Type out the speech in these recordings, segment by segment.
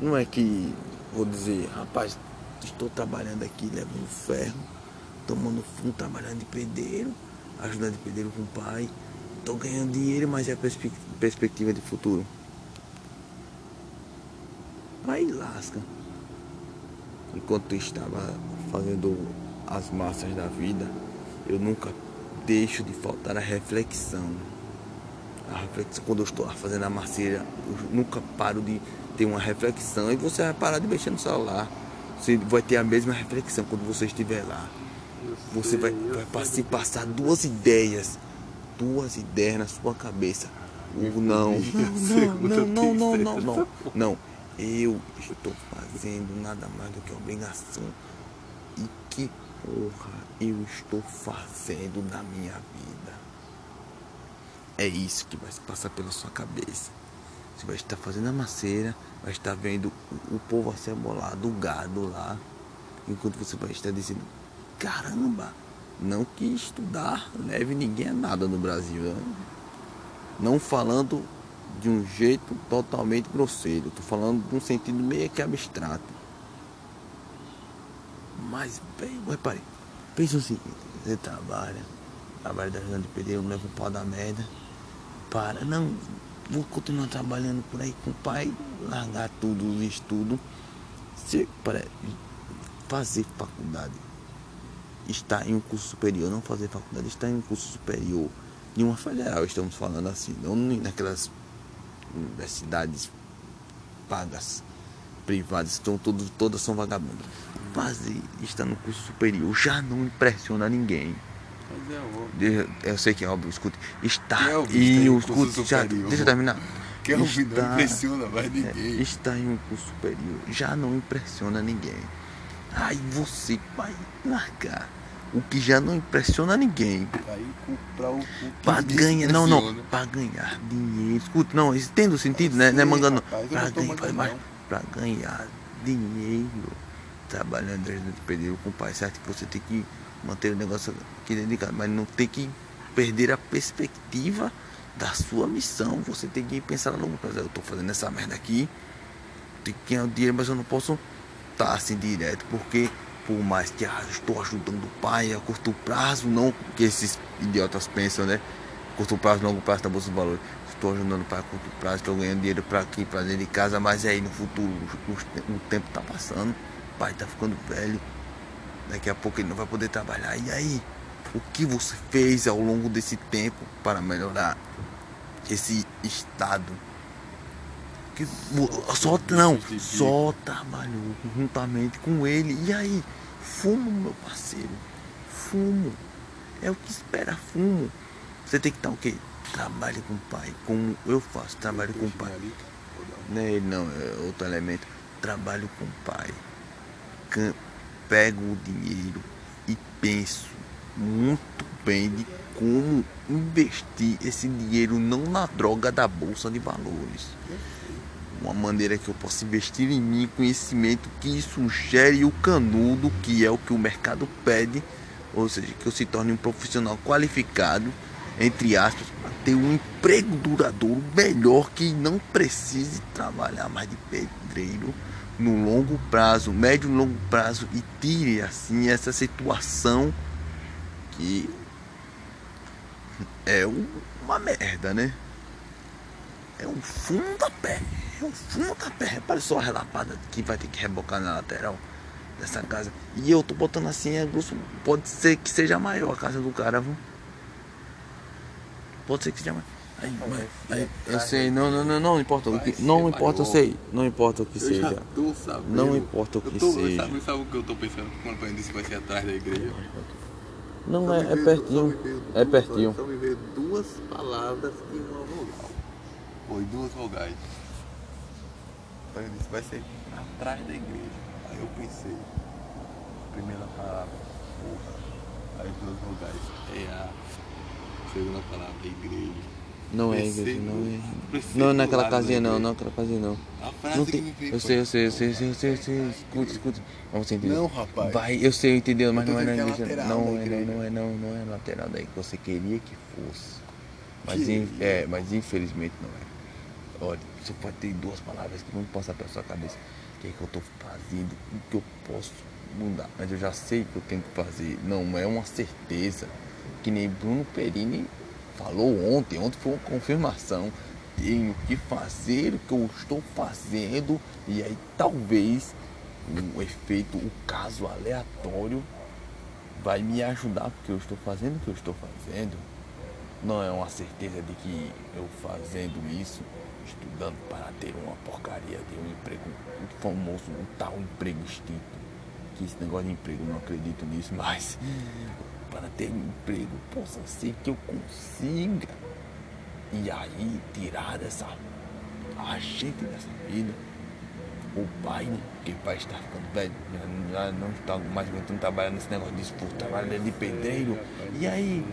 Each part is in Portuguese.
Não é que vou dizer, rapaz, estou trabalhando aqui, levando ferro, tomando fundo, trabalhando de pedreiro, ajudando de pedreiro com o pai. Estou ganhando dinheiro, mas é a perspe- perspectiva de futuro. Aí lasca. Enquanto eu estava fazendo as massas da vida, eu nunca deixo de faltar a reflexão. A reflexão, quando eu estou fazendo a macieira, eu nunca paro de ter uma reflexão. E você vai parar de mexer no celular. Você vai ter a mesma reflexão quando você estiver lá. Você vai, vai se passar duas ideias. Duas ideias na sua cabeça. O não, não, não, não, não, não, não, não. Eu estou fazendo nada mais do que obrigação. E que porra eu estou fazendo na minha vida? É isso que vai se passar pela sua cabeça. Você vai estar fazendo a maceira, vai estar vendo o povo acebolado, o gado lá. Enquanto você vai estar dizendo, caramba, não que estudar leve ninguém a nada no Brasil. né? Não falando de um jeito totalmente grosseiro. Estou falando de um sentido meio que abstrato. Mas, bem, repare, pensa o seguinte, você trabalha, trabalha da ajudando de pedreiro, leva o pau da merda, para, não, vou continuar trabalhando por aí com o pai, largar tudo, os estudos, para, fazer faculdade, estar em um curso superior, não fazer faculdade, estar em um curso superior, de uma federal, estamos falando assim, não naquelas universidades pagas, privadas, estão todas são vagabundas. Fazer, estar no curso superior já não impressiona ninguém. É. Deixa- Eu sei que é óbvio, escute. Está é o um curso curso. Já, deixa eu terminar. Quem é o não Está- impressiona mais é, ninguém. está em um curso superior já não impressiona ninguém. Aí você vai largar o que já não impressiona ninguém o, o que para ganhar, não, não, para ganhar dinheiro. Escute, não, isso tem o sentido, né? É rapaz, eu para ganhar, para ganhar dinheiro trabalhando ajudando de pedreiro com o pai, certo que você tem que manter o negócio aqui dentro de casa, mas não tem que perder a perspectiva da sua missão. Você tem que pensar no prazo. Eu tô fazendo essa merda aqui, tem que ganhar o dinheiro, mas eu não posso estar assim direto, porque por mais que ah, estou ajudando o pai a curto prazo, não que esses idiotas pensam, né? Curto prazo, longo prazo da Bolsa de Valores. Estou ajudando o pai a curto prazo, estou ganhando dinheiro para aqui, para dentro de casa, mas aí no futuro o, o- tempo tá passando, o pai tá ficando velho, daqui a pouco ele não vai poder trabalhar. E aí, o que você fez ao longo desse tempo para melhorar esse estado? Que só não, só trabalhou juntamente com ele. E aí, fumo, meu parceiro, fumo. É o que espera fumo. Você tem que estar o quê? Trabalhe com o pai, como eu faço, trabalho com o pai. Não é ele não, é outro elemento. Trabalho com o pai. Pego o dinheiro e penso muito bem de como investir esse dinheiro não na droga da bolsa de valores. Uma maneira que eu possa investir em mim, conhecimento que isso gere o canudo, que é o que o mercado pede, ou seja, que eu se torne um profissional qualificado, entre aspas, para ter um emprego duradouro melhor que não precise trabalhar mais de pedreiro no longo prazo, médio e longo prazo e tire assim essa situação que é um- uma merda, né? É um fundo da pé. É um fundo da pé. Repare só a relapada que vai ter que rebocar na lateral dessa casa. E eu tô botando assim, é grosso. Pode ser que seja maior a casa do cara, viu? Pode ser que seja maior. Aí, mas- aí, eu sei, não, não, não, não importa o que. Não importa, eu sei. Não importa o que seja. Não importa o que seja. Sabe, sabe o que eu tô pensando quando eu disse que vai ser atrás da igreja? Não é, é pertinho. É pertinho. Só me veio duas palavras e uma vogal. Foi duas vogais. Aí eu disse, vai ser atrás da igreja. Aí eu pensei, primeira palavra, porra. Aí duas vogais. É a segunda palavra, igreja. Não é igreja, não é. Não, naquela casinha não, não, naquela casinha não. A frase Não que tem. me veio Eu sei, eu sei, eu sei, eu sei, eu sei, eu sei. Escuta, escuta. Mas você entendeu? Não, rapaz. Vai, eu sei, eu entendeu, mas não é na que é igreja. Não, da é, não, é, não, não é lateral daí que você queria que fosse. Mas, Que é, mas infelizmente não é. olha, só pode ter duas palavras que vão passar pela sua cabeça. O que é que eu tô fazendo? O que eu posso mudar? Mas eu já sei que eu tenho que fazer. Não é uma certeza. Que nem Bruno Perini falou ontem. Ontem foi uma confirmação. Tenho que fazer o que eu estou fazendo. E aí talvez o efeito, o caso aleatório vai me ajudar porque eu estou fazendo o que eu estou fazendo. Não é uma certeza de que eu fazendo isso, estudando para ter uma porcaria de um emprego, famoso, um tal emprego extinto. Que esse negócio de emprego, não acredito nisso, mas para ter um emprego, possa ser que eu consiga. E aí tirar essa a gente dessa vida o pai, né? O pai está ficando velho, já não está mais aguentando trabalhar nesse negócio de esforço, trabalha de pedreiro. E aí,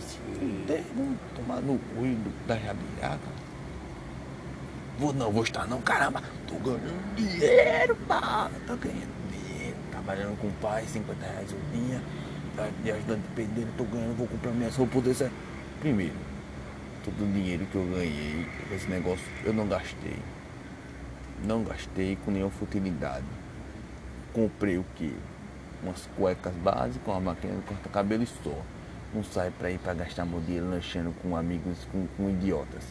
se puder, vamos tomar no olho da jabirada. Vou não, vou estar não, caramba, tô ganhando dinheiro, pá, tô ganhando dinheiro, trabalhando com o pai, 50 reais o dia, de ajudante de pedreiro, tô ganhando, vou comprar minhas roupas desse. Primeiro, todo o dinheiro que eu ganhei, esse negócio, eu não gastei. Não gastei com nenhuma futilidade. Comprei o que? Umas cuecas básicas, uma máquina de cortar cabelo e só. Não saio para ir para gastar meu dinheiro lanchando com amigos, com, com idiotas.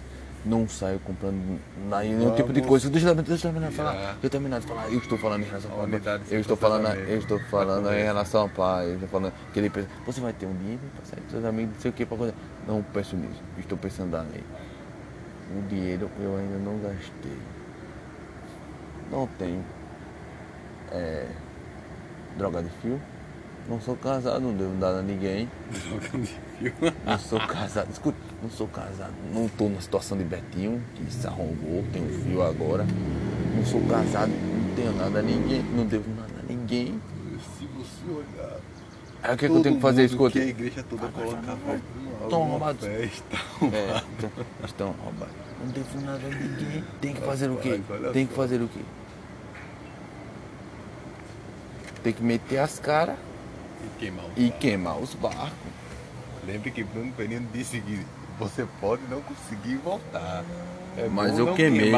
Não saio comprando nenhum tipo de coisa. Deixa eu, deixa eu terminar de falar. Deixa eu terminar de falar. Eu estou falando em relação ao pai. Eu estou falando, eu estou falando em relação ao pai. Eu estou falando que ele pensa, você vai ter um dinheiro para sair com seus amigos, não sei o que, para coisa. Não penso nisso. Estou pensando além. O dinheiro eu ainda não gastei. Não tenho é, droga de fio. Não sou casado, não devo nada a ninguém. Droga de fio. Não sou casado. Escuta, não sou casado. Não estou na situação de Betinho, que se arrombou, tem um fio agora. Não sou casado, não tenho nada a ninguém. Não devo nada a ninguém. Se você olhar. Aí o que, é que eu tenho que fazer? Escuta. Que a igreja toda colocava Estão roubados. festa. É, então, estão roubados. Não devo nada a ninguém. Tem que fazer o quê? Tem que fazer o quê? Tem que meter as caras E queimar os barcos. Lembre que Bruno Perino disse que você pode não conseguir voltar. É Mas eu queimei.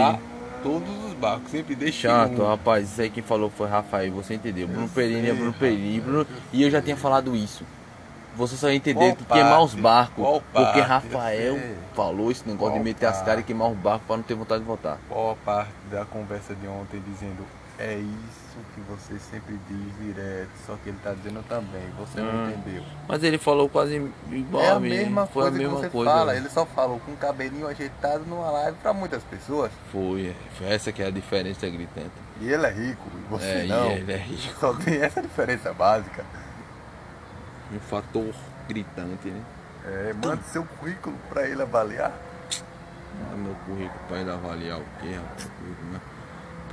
Todos os barcos, sempre deixa Chato, um. rapaz. Isso aí quem falou foi Rafael, você entendeu? Bruno Perini é Bruno. Perini. Bruno... E eu já tinha falado isso. Você só ia entender Qual que queimar os parte? barcos. Qual Porque parte? Rafael falou esse negócio Qual de meter as parte? caras e queimar os barcos pra não ter vontade de voltar. Qual a parte da conversa de ontem dizendo é isso que você sempre diz direto, só que ele tá dizendo também, você não Hum. entendeu. Mas ele falou quase igual é a mesma coisa a mesma que você coisa. fala, ele só falou com o cabelinho ajeitado numa live pra muitas pessoas. Foi, é. foi essa que é a diferença gritante. E ele é rico, e você É, e não. ele é rico. Só tem essa diferença básica. Um fator gritante, né? É, manda seu currículo pra ele avaliar. Manda meu currículo pra ele avaliar o quê, rapaz?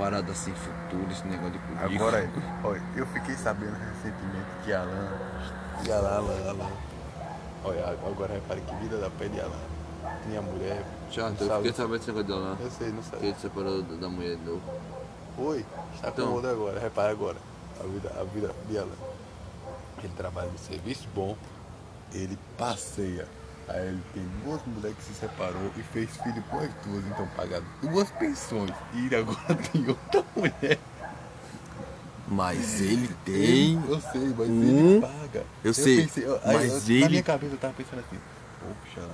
Né? Parada sem futuro, esse negócio de currículo. Agora, olha, eu fiquei sabendo recentemente que Alan. E Alan, Alan, Alan. Olha, agora repare que vida da pé de Alan. Tinha mulher. Não eu fiquei sabendo desse negócio dela. Eu sei, não Que sei. ele separou da mulher de novo. Oi, está com Então. outra agora, repare agora. A vida, a vida de Alan. Ele trabalha no serviço bom, ele passeia. Aí ele tem duas mulheres que se separou e fez filho com as duas, então paga duas pensões. E ele agora tem outra mulher. Mas ele tem. Eu sei, mas um- ele paga. eu sei, eu- aí mas eu- ele- Na minha cabeça eu tava pensando assim, poxa,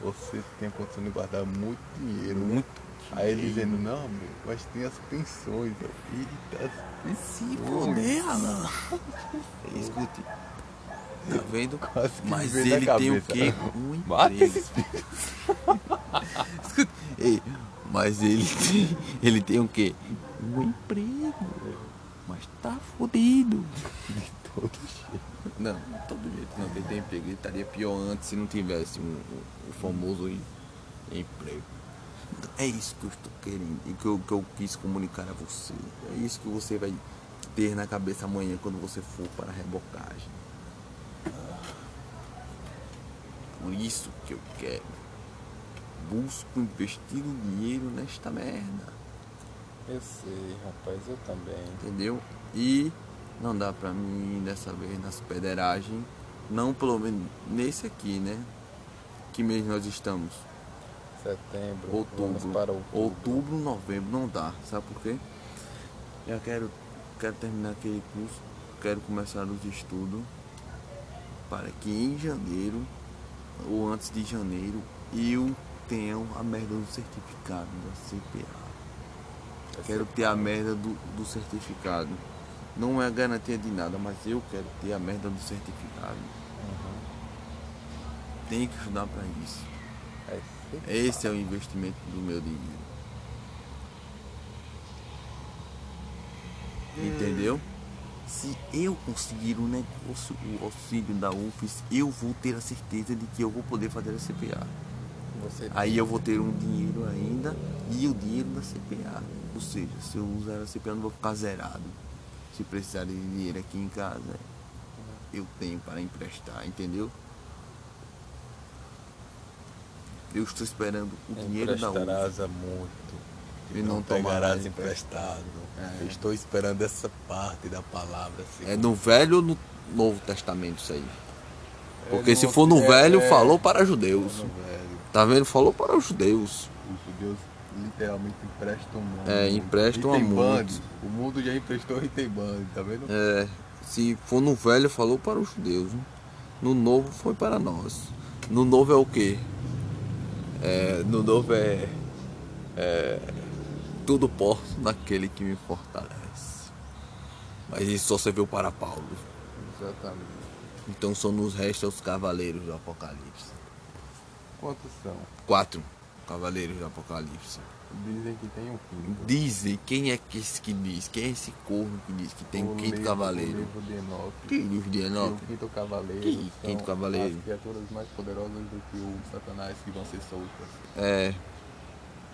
você tem a condição de guardar muito dinheiro. né?" Muito Aí ele dizendo, não, amor, mas tem as pensões. Eita, E se foder, Alan. Escute. Tá vendo? Quase Mas ele tem o quê? Um Mata emprego. esses filhos. Escute. Ei, mas ele tem, ele tem o quê? Um emprego. Mas tá fodido. De todo jeito. Não, de todo jeito não. Ele tem emprego. Ele estaria pior antes se não tivesse um, um- um famoso em- emprego. É isso que eu estou querendo e que eu, que eu quis comunicar a você. É isso que você vai ter na cabeça amanhã quando você for para a rebocagem. Por isso que eu quero. Busco investir o dinheiro nesta merda. Eu sei, rapaz, eu também. entendeu? E não dá pra mim dessa vez nas pederagens, não pelo menos nesse aqui, né? Que mês nós estamos? Setembro. Outubro. Para outubro. Outubro, novembro, não dá. Sabe por quê? Eu quero, quero terminar aquele curso, quero começar os estudos para que em janeiro ou antes de janeiro eu tenha a merda do certificado da CPA. Quero ter a merda do, do certificado. Não é garantia de nada, mas eu quero ter a merda do certificado. Uhum. Tenho que estudar para isso. É. Esse é o investimento do meu dinheiro. Entendeu? Se eu conseguir um negócio, o auxílio da UFES, eu vou ter a certeza de que eu vou poder fazer a CPA. Você Aí eu vou ter um dinheiro ainda e o dinheiro da CPA. Ou seja, se eu usar a CPA eu não vou ficar zerado. Se precisar de dinheiro aqui em casa, eu tenho para emprestar, entendeu? Eu estou esperando o dinheiro da UFES. muito. E E não não tomarás emprestado. É. Estou esperando essa parte da palavra. assim. É no Velho ou no Novo Testamento isso aí? Porque É se for no é- Velho, é- falou para é judeus. velho. Tá vendo? Falou para os judeus. Os judeus literalmente emprestam muito. É, emprestam muitos. O mundo já emprestou Ritemband, tá vendo? É, se for no Velho, falou para os judeus. No Novo, foi para nós. No Novo é o quê? É, no Novo é, é. Tudo posso naquele que me fortalece. Mas isso só serviu para Paulo. Exatamente. Então só nos resta os cavaleiros do Apocalipse. Quantos são? Quatro cavaleiros do Apocalipse. Dizem que tem um quinto. Dizem, quem é que esse que diz? Quem é esse corno que diz que tem O um quinto livro- cavaleiro? O livro de Enoque. Que livro de E Enoque? o quinto cavaleiro. Que quinto cavaleiro? As criaturas mais poderosas do que o Satanás que vão ser soltas. É,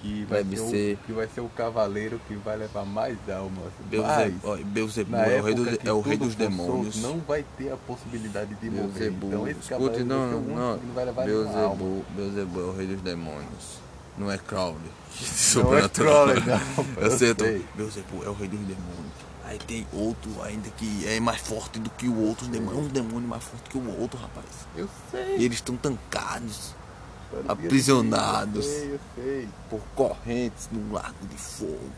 Que vai Deve ser, O, que vai ser o cavaleiro que vai levar mais almas. Beuzebu, ó, Beuzebu é o rei, dos- é o rei dos demônios. não vai ter a possibilidade de morrer. Beuzebu, Então esse escute, vai não, não. que não vai levar. Beuzebu, Beuzebu é o rei dos demônios. Não é Crowley. Não é Sobrenatural. Crowley, não. Eu sei, eu sei. Beuzebu é o rei dos demônios. Aí tem outro ainda que é mais forte do que o outro. Os demônios, um demônio mais forte que o outro, rapaz. Eu sei. E eles estão tancados aprisionados. Eu por correntes no lago de fogo.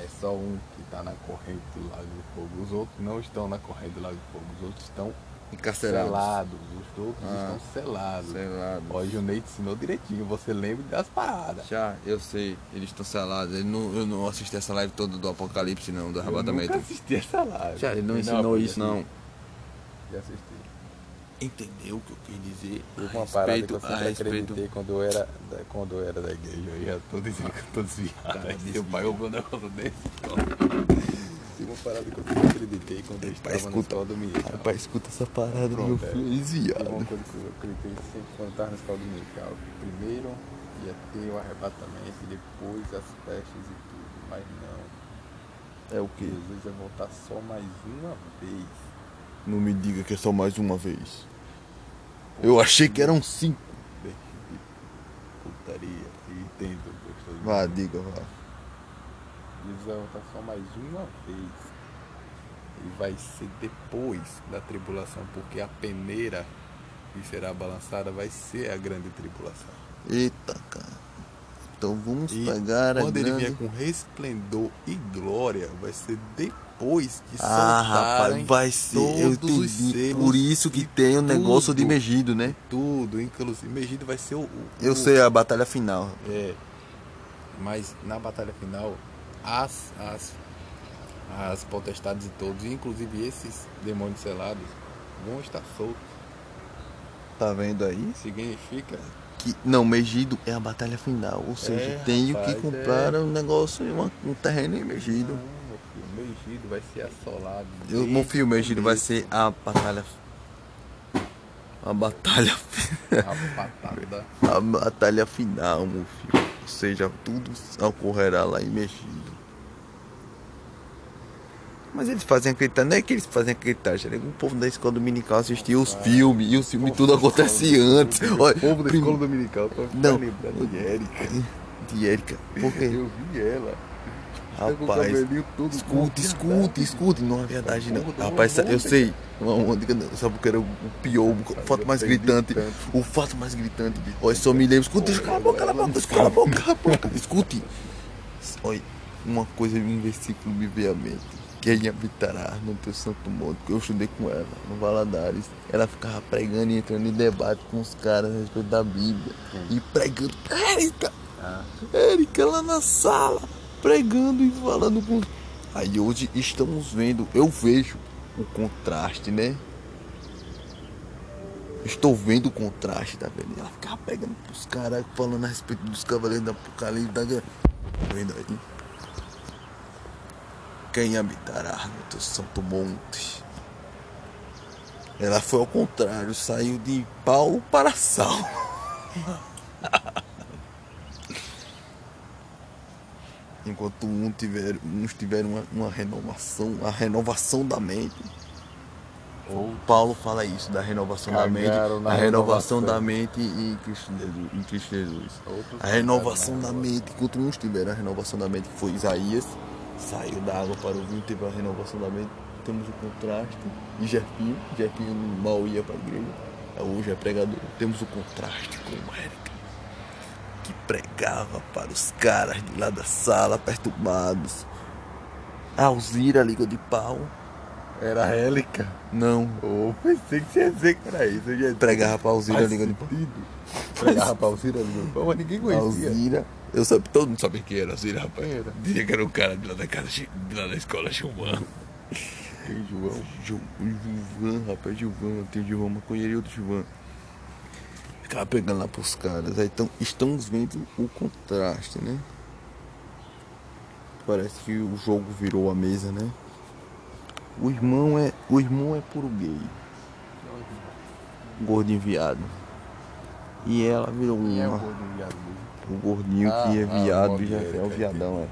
É só um que tá na corrente do Lago de Fogo. Os outros não estão na corrente do Lago de Fogo. Os outros estão Encarcerados. selados. Os outros Ah. estão selados. Selados. Ó, o Junei te ensinou direitinho. Você lembra das paradas. Já, eu sei, eles estão selados. Ele não, eu não assisti essa live toda do Apocalipse, não, do Eu arrebatamento. nunca assisti essa live. Já, ele não Eu ensinou aprendi isso, não. Já assisti. Entendeu o que eu quis dizer? A uma parada que eu sempre respeito. acreditei quando eu era da, quando eu era da igreja. Eu ia tô dizendo que eu tô desviado. Aí Seu pai ouviu um negócio desse. Tem uma parada que eu sempre acreditei quando eu estava na escuta. escola dominical. Rapaz, escuta essa parada do meu Pronto, é. filho desviado. uma coisa que eu acreditei sempre quando estava na escola dominical. Primeiro ia ter o arrebatamento e depois as festas e tudo. Mas não. É o que? Jesus ia voltar só mais uma vez. Não me diga que é só mais uma vez. Eu achei que eram cinco. Putaria. Entendo. Vá, diga, vá. Vai voltar só mais uma vez. E vai ser depois da tribulação, porque a peneira que será balançada vai ser a grande tribulação. Eita, cara. Então vamos E pegar a quando ele grande... vier com resplendor e glória, vai ser depois que Ah, rapaz, vai ser. Eu entendi. Por isso que tem o negócio de. Megido, né? tudo, inclusive Megido vai ser o, o- Eu o- sei a batalha final. É, mas na batalha final, as, as, as potestades de todos, inclusive esses demônios selados, vão estar soltos. Tá vendo aí? Significa Que, não, Megido é a batalha final. Ou seja, É, tenho rapaz, que comprar é. um negócio, um terreno em Megido. filho, Megido vai ser assolado. Eu, meu desde filho, o Megido vai ser a batalha. A batalha. a. A batalha final, meu filho. Ou seja, tudo ocorrerá lá em Megido. Mas eles fazem acreditar, não é que eles fazem acreditar, já o povo da escola dominical assistia os filmes e os filmes tudo acontecia antes. Olha, O povo da escola dominical tá Não. lembrando de Érica. de Erika. Por quê? Eu vi ela Rapaz, escute, escute, escute. Não é verdade, não. Rapaz, eu sei. Sabe o que era o pior, o fato mais gritante? O fato mais gritante. Olha, só me lembro. Eu calar a boca, cala a boca, cala a boca, cala a boca. Escute. Olha, uma coisa, um versículo me veio à mente. Quem habitará no teu santo monte, que eu estudei com ela, no Valadares. Ela ficava pregando e entrando em debate com os caras a respeito da Bíblia. E pregando. Érica! Ah, Érica lá na sala, pregando e falando com. Aí hoje estamos vendo, eu vejo o contraste, né? Estou vendo o contraste, tá vendo? Ela ficava pegando pros caras, falando a respeito dos cavaleiros da Apocalipse. Tá vendo aí? Quem habitará no teu santo monte? Ela foi ao contrário, saiu de Paulo para Saulo. Enquanto um tiver, uns tiveram uma, uma renovação, a renovação da mente. O Paulo fala isso, da renovação da mente, Cagaram a renovação renovação. da mente em Cristo Jesus. Em Cristo Jesus. A renovação cagaram da mente, enquanto uns tiveram a renovação da mente, foi Isaías, saiu da água para o vinho, teve a renovação da mente. Temos o contraste, e Jefinho, Jefinho mal ia para a igreja, hoje é pregador. Temos o contraste com o Érica, que pregava para os caras de lá da sala, perturbados. A Alzira, língua de pau, Era a Hélica. não, Oh, pensei que você ia dizer que era isso. Eu já pregava para Alzira, Faz língua de pau. Pregava pra Alzira língua de pau, mas ninguém conhecia. Alzira, eu sabia, todo mundo sabia quem era Alzira, rapaz. Era? Dizia que era um cara de lá da, casa, de lá da escola Gilvan. Quem, João? Gil- Gilvan, rapaz, Gilvan, tem o Gilvan maconheiro e outro Gilvan. Ficava pegando lá pros caras. Aí então, estamos vendo o contraste, né? Parece que o jogo virou a mesa, né? O irmão é. O irmão é puro gay. Gordinho viado. E ela virou Quem é o uma. gordo viado mesmo? O gordinho Ah, que é ah, viado o já é o é, viadão, é.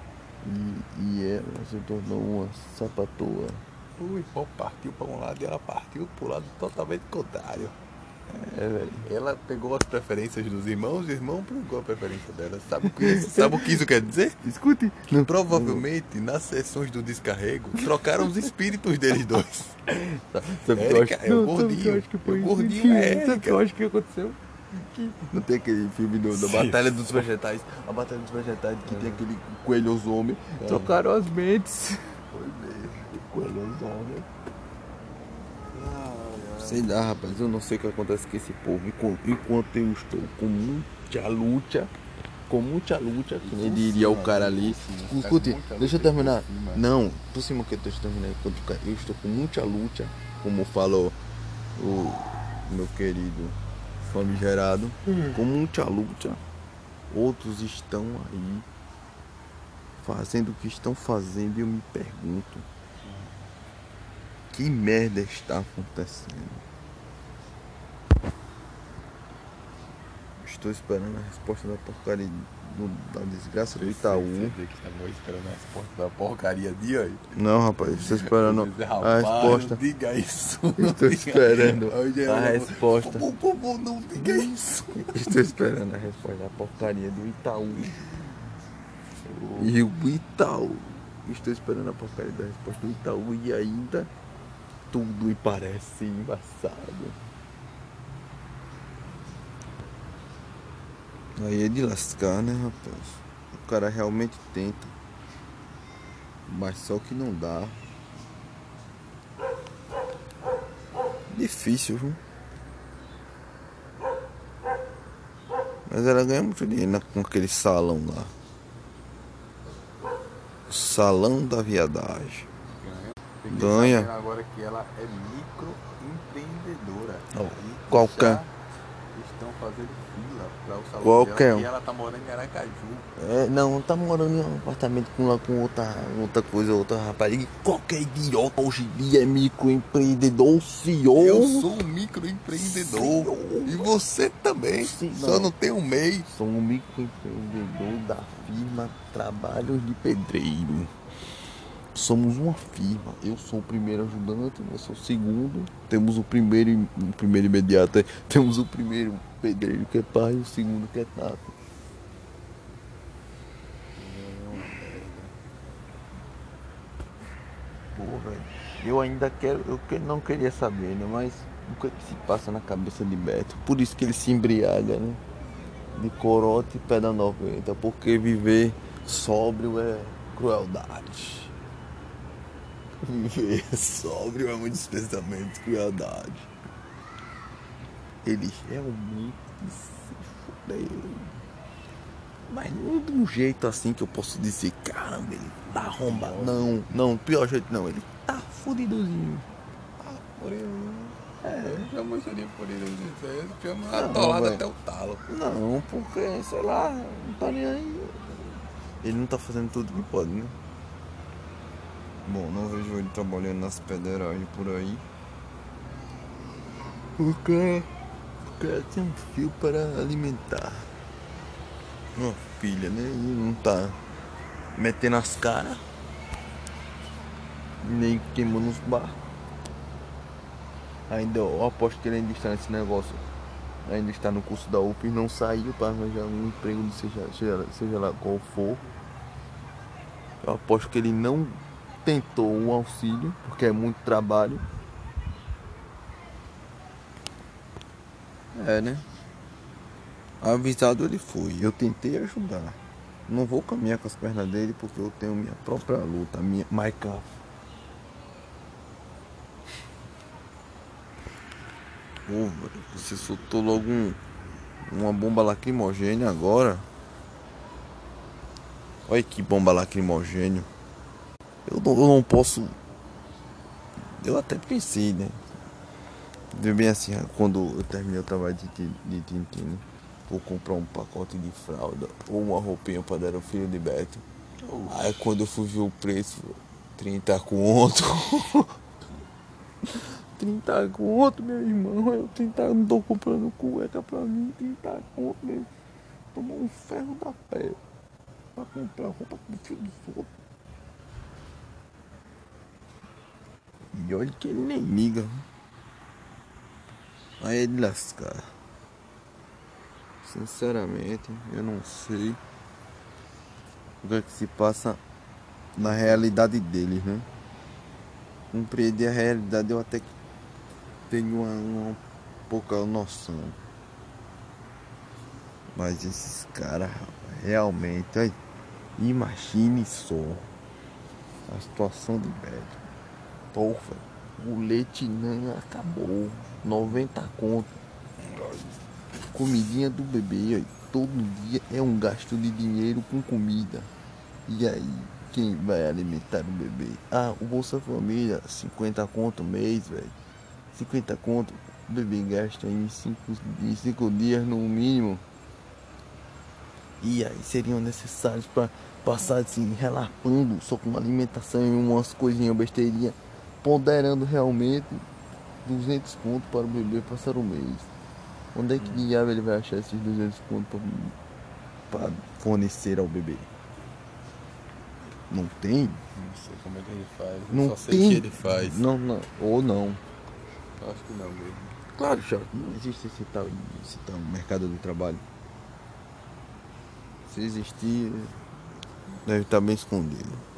E, e ela se tornou uma sapatoa. O irmão partiu pra um lado e ela partiu pro lado totalmente contrário. É, velho. Ela pegou as preferências dos irmãos e o irmão pegou a preferência dela. Sabe o que sabe o que isso quer dizer? Escute. Que provavelmente nas sessões do descarrego trocaram os espíritos deles dois. Sabe o que eu Érica acho? é o Não, sabe o que gordinho. eu acho que foi O gordinho é Sabe o que Érica. eu acho que aconteceu? Não tem aquele filme do, da. Batalha dos Vegetais? A Batalha dos Vegetais que tem aquele coelho homem. Trocaram as mentes. Foi mesmo. Coelho homem. Sei lá, rapaz, eu não sei o que acontece com esse povo. Enquanto, eu estou com muita luta, com muita luta, que nem diria o cara ali. Escute, deixa eu terminar. Não, por cima que eu estou terminando. Eu estou com muita luta, como falou o meu querido famigerado, com muita luta. Outros estão aí fazendo o que estão fazendo e eu me pergunto que merda está acontecendo? Estou esperando a resposta da porcaria do- da desgraça do Itaú. Você que estava esperando a resposta da porcaria de aí. Não, rapaz, estou esperando Dizer, a rapaz, resposta. Não diga isso. Estou esperando Hoje a resposta. Por favor, não diga isso. Estou esperando a resposta da porcaria do Itaú. E o Itaú. Estou esperando a porcaria da resposta do Itaú e ainda tudo me parece embaçado. Aí é de lascar, né, rapaz? O cara realmente tenta. Mas só que não dá. Difícil, viu? Mas ela ganha muito dinheiro com aquele salão lá. O salão da viadagem. Ganha. agora que ela é microempreendedora. Oh, qualquer. Estão fazendo fila para o salão Qualquer dela ela tá morando em Aracaju. É, não, tá morando em um apartamento com, com outra, outra coisa, outra rapariga. Qualquer idiota hoje em dia é microempreendedor, CEO. Eu sou um microempreendedor. E você também. Sim, Só não. não tem um MEI. Sou um microempreendedor da firma Trabalhos de Pedreiro. Somos uma firma. Eu sou o primeiro ajudante, você é o segundo. Temos o primeiro, im- o primeiro imediato. é, Temos o primeiro pedreiro que é pai e o segundo que é tato. Velho. Eu ainda quero, eu não queria saber, né? Mas o que, é que se passa na cabeça de Beto? Por isso que ele se embriaga, né? De corote e pé da 90. Porque viver sóbrio é crueldade. Viver sóbrio é um despensamento, crueldade. Ele realmente se fudeu. Mas não de um jeito assim que eu posso dizer, caramba, ele tá arrombado. Não, não, pior jeito não, ele tá fudidozinho. Porém, É. eu chamo isso de porém, eu chamo atolado até o talo. Não, porque, sei lá, não tá nem aí. Ele não tá fazendo tudo que pode, né? Bom, não vejo ele trabalhando nas pederagens por aí. O cara tem um fio para alimentar. Uma filha, né? E não tá metendo as caras. Nem queimando os bar. Ainda, eu aposto que ele ainda está nesse negócio. Ainda está no curso da UP e não saiu para arranjar um emprego, seja, seja, seja lá qual for. Eu aposto que ele não tentou um auxílio, porque é muito trabalho. É, né? Avisado ele foi. Eu tentei ajudar. Não vou caminhar com as pernas dele porque eu tenho minha própria luta, minha Michael. Pô, velho, você soltou logo um, uma bomba lacrimogênea agora. Olha que bomba lacrimogênea. Eu não, eu não posso. Eu até pensei, né? Deu bem assim, quando eu terminei o trabalho de, de Tintin, né? vou comprar um pacote de fralda ou uma roupinha pra dar ao filho de Beto. Aí quando eu fui ver o preço, 30 conto. 30 conto, meu irmão. Eu 30, não tô comprando cueca pra mim, 30 conto, meu. Tomou um ferro da pé. Pra comprar roupa pro filho dos outros. E olha que ele nem liga. Aí ele lascar. Sinceramente, eu não sei o que é que se passa na realidade deles, né? Compreender a realidade eu até tenho uma, uma pouca noção. Mas esses caras realmente, imagine só a situação de Beto. Porra, o leite não acabou. 90 conto. Comidinha do bebê, olha, todo dia é um gasto de dinheiro com comida. E aí, quem vai alimentar o bebê? Ah, o Bolsa Família, 50 conto mês, velho. 50 conto, o bebê gasta em 5 em cinco dias no mínimo. E aí seriam necessários para passar assim, relapando só com alimentação e umas coisinhas besteirinhas, ponderando realmente 200 conto para o bebê passar o mês. Onde é que diabo ele vai achar esses 200 conto para fornecer ao bebê? Não tem? Não sei como é que ele faz. Não só sei tem. que ele faz. Não, não. Ou não. Acho que não mesmo. Claro, já não existe esse tal, esse tal mercado do trabalho. Se existir, deve estar bem escondido.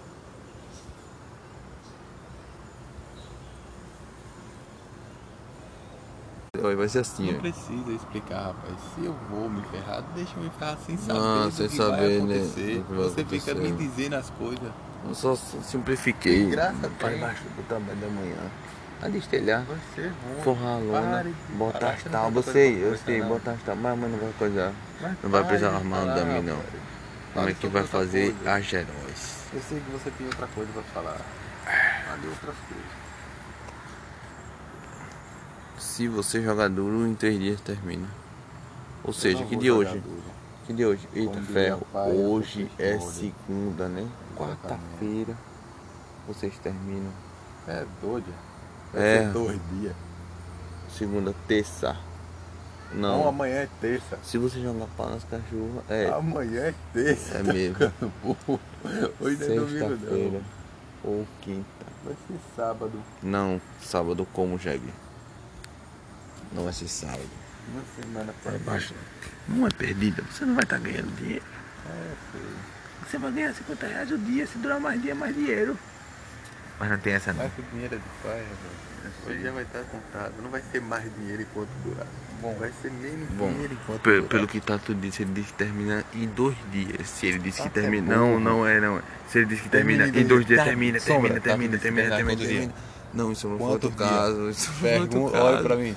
Vai ser assim, Não ó. precisa explicar, rapaz. Se eu vou me ferrar, deixa eu me ferrar sem saber Não, do sem que saber, vai né, acontecer. do que vai Você fica acontecer. me dizendo as coisas. Eu só simplifiquei. Graça Para tem. embaixo do trabalho da manhã. A destelhar. Vai ser ruim. Forrar a lona, botar as tábuas, tem sei, eu sei, botar as tábuas, mas não vai coisar. Mas Não vai pare precisar armar um dami não. rapaz. Como é que vai fazer coisa. as Geróis? Eu sei que você tem outra coisa pra falar. Fale outras coisas. Se você jogar duro, em três dias termina. Ou seja, não que jogar hoje? duro. Que dia hoje? Eita, ferro. pai, eu Hoje é segunda, né? Quarta-feira. Vocês terminam. É doido. É. Ser dois dias. Segunda, terça. Não, Não. amanhã é terça. Se você jogar pau nas cachorras, é. Amanhã é terça. É mesmo. Hoje é domingo não. ou quinta. Vai ser sábado. Não, sábado como jegue. Não vai ser sábado. Uma semana pra É baixo. Não é perdida, você não vai estar ganhando dinheiro. É, sei. Você vai ganhar 50 reais o dia, se durar mais dia, mais dinheiro. Mas não tem essa não. Mas o dinheiro é de pai, velho. Hoje já vai estar contado. Não vai ser mais dinheiro enquanto durar. Bom. Vai ser menos Bom, dinheiro enquanto pe- durar. pelo que Tato disse, ele disse que termina em dois dias. Se ele disse que Tato é termina. burro. não, não é, não é. Se ele disse que Termina termina, em dois dias, termina, Sombra, termina, termina, que termina, termina termina, termina. Não, isso não foi outro caso. Isso foi outro caso. olha pra mim.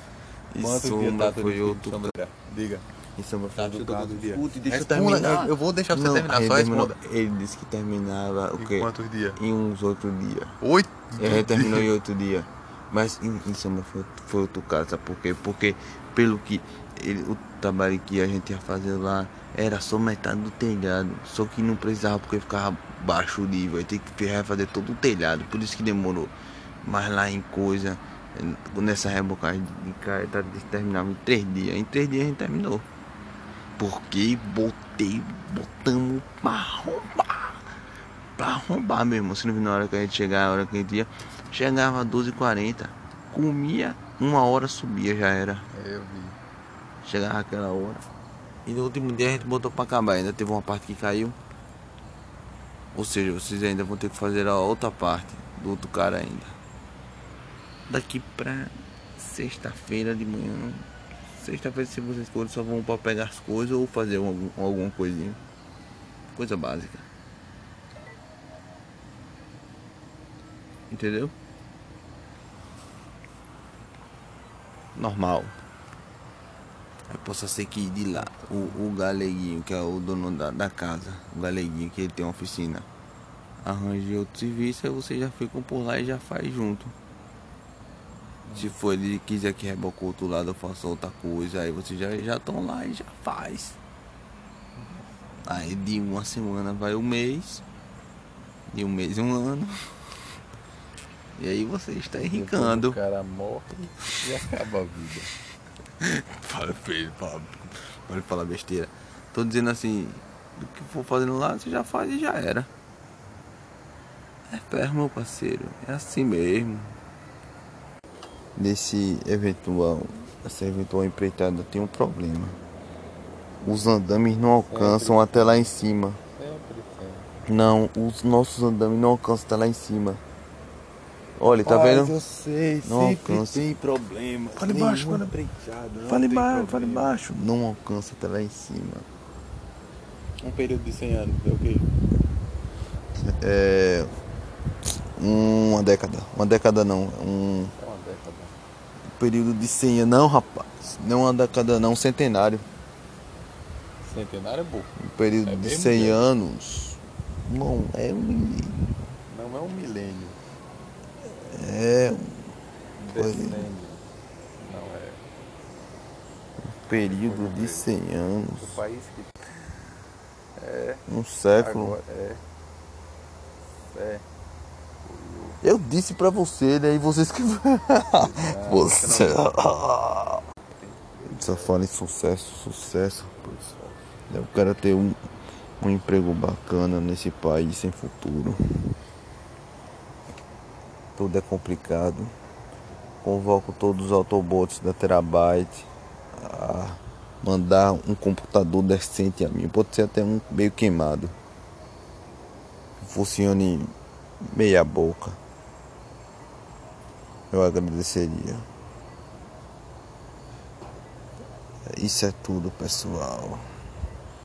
Isso dias não Tato foi outro? Diga. Isso chuta caso. quantos dias? Escute, deixa eu terminar. eu- vou deixar você Não, terminar, ele só terminou- responda. Ele disse que terminava o Em quê? quantos dias? Em uns outros dias. Oito? É, terminou em outro dia. Mas em, em Samba foi, foi outro caso, sabe por quê? Porque pelo que ele, o trabalho que a gente ia fazer lá era só metade do telhado. Só que não precisava porque ficava baixo o nível. Aí tem que refazer todo o telhado. Por isso que demorou. Mas lá em coisa, nessa rebocagem de careta, terminava em três dias. Em três dias a gente terminou. Porque botei, botamos pra arrombar. Pra arrombar mesmo. Se não viu na hora que a gente chegava, a hora que a gente ia. Chegava às 12h40. Comia, uma hora subia, já era. É, eu vi. Chegava aquela hora. E no último dia a gente botou pra acabar. Ainda teve uma parte que caiu. Ou seja, vocês ainda vão ter que fazer a outra parte do outro cara ainda. Daqui pra sexta-feira de manhã. Sexta-feira, se vocês forem, só vão pra pegar as coisas ou fazer algum, alguma coisinha. Coisa básica. Entendeu? Normal. Aí possa ser que de lá, o, o galeguinho, que é o dono da, da casa, o galeguinho que ele tem uma oficina, arranje outro serviço, aí vocês já ficam por lá e já faz junto. Se for ele quiser que reboque o outro lado, eu faço outra coisa, aí vocês já já estão lá e já faz. Aí de uma semana vai um mês, de um mês um ano. E aí você está enricando. O cara morre e acaba a vida. Fala feio, fala, pode falar besteira. Tô dizendo assim, do que for fazendo lá, você já faz e já era. É ferro, meu parceiro. É assim mesmo. Nesse eventual, essa eventual empreitada tem um problema. Os andames não alcançam até lá em cima. Sempre, sempre. Não, os nossos andames não alcançam até lá em cima. Olha, tá vendo? Eu sei, Não sempre alcança. tem problema. Fale baixo, fala- empreitado, não Fale baixo, fale baixo. Não alcança até lá em cima. Um período de 100 anos, é o quê? É. Uma década. Uma década não. Um É. período de 100 anos. Não, rapaz. Não uma década, não. Um centenário. Centenário é bom. Um período É de mesmo, 100 Deus? anos. Não, é um. Não é um milênio. É um. Decênio. Não é. período de 100 anos. O país que. É. Um século. Agora é. É. Eu disse pra você, né? E vocês que. você. Só fala em sucesso, sucesso. rapaz. Eu quero ter um, um emprego bacana nesse país sem futuro. Tudo é complicado. Convoco todos os Autobots da Terabyte a mandar um computador decente a mim. Pode ser até um meio queimado. Que funcione meia boca. Eu agradeceria. Isso é tudo, pessoal.